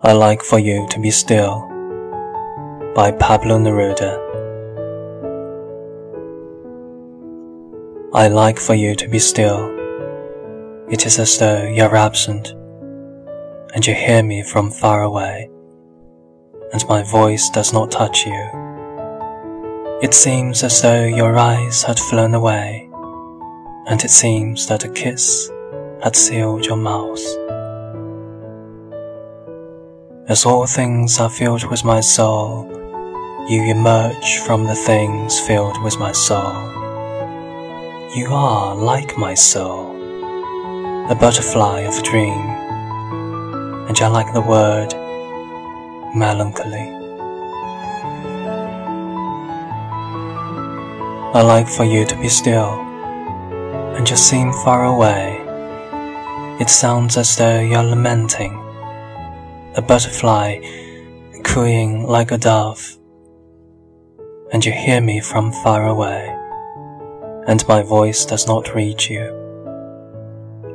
I like for you to be still by Pablo Neruda. I like for you to be still. It is as though you're absent and you hear me from far away, and my voice does not touch you. It seems as though your eyes had flown away, and it seems that a kiss had sealed your mouth. As all things are filled with my soul, you emerge from the things filled with my soul. You are like my soul, a butterfly of a dream, and you're like the word melancholy. I like for you to be still, and you seem far away. It sounds as though you're lamenting a butterfly cooing like a dove, and you hear me from far away, and my voice does not reach you.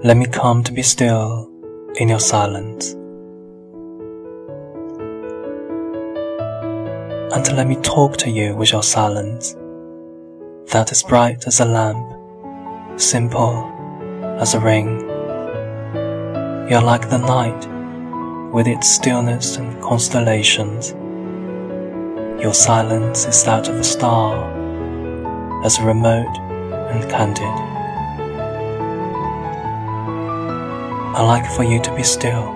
Let me come to be still in your silence. And let me talk to you with your silence, that is bright as a lamp, simple as a ring. You're like the night with its stillness and constellations. Your silence is that of a star, as remote and candid. I like for you to be still.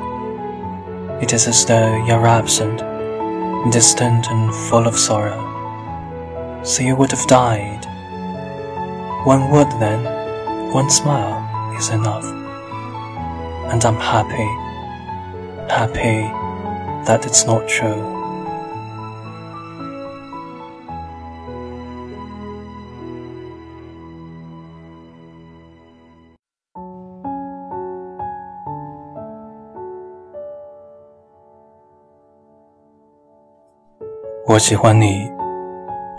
It is as though you're absent, distant and full of sorrow. So you would have died. One word then, one smile is enough. And I'm happy happy that it's not true. 我喜欢你，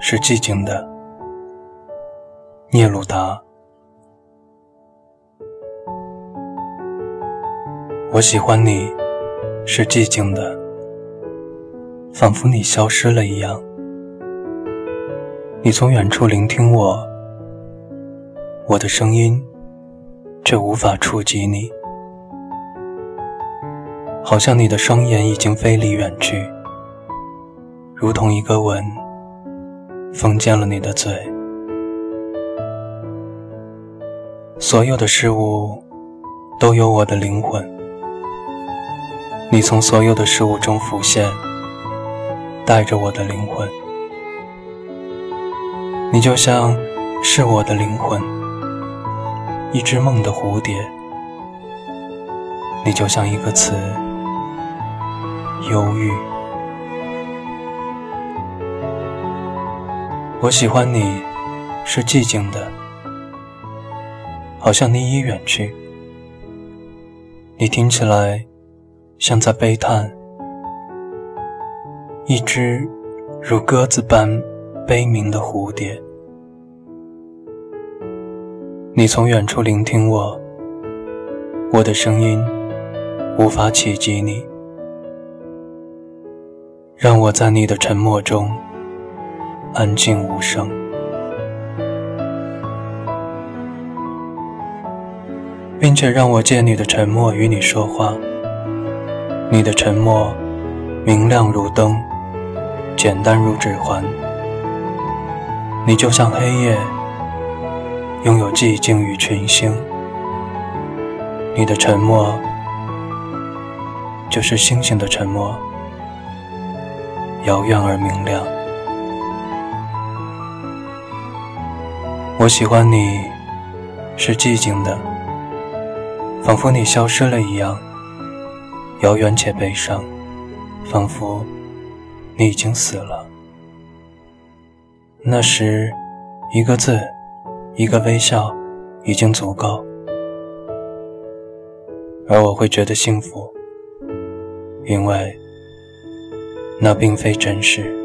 是寂静的，聂鲁达。我喜欢你。是寂静的，仿佛你消失了一样。你从远处聆听我，我的声音却无法触及你，好像你的双眼已经飞离远去，如同一个吻封缄了你的嘴。所有的事物都有我的灵魂。你从所有的事物中浮现，带着我的灵魂。你就像是我的灵魂，一只梦的蝴蝶。你就像一个词，忧郁。我喜欢你，是寂静的，好像你已远去。你听起来。像在悲叹，一只如鸽子般悲鸣的蝴蝶。你从远处聆听我，我的声音无法企及你，让我在你的沉默中安静无声，并且让我借你的沉默与你说话。你的沉默，明亮如灯，简单如指环。你就像黑夜，拥有寂静与群星。你的沉默，就是星星的沉默，遥远而明亮。我喜欢你，是寂静的，仿佛你消失了一样。遥远且悲伤，仿佛你已经死了。那时，一个字，一个微笑，已经足够，而我会觉得幸福，因为那并非真实。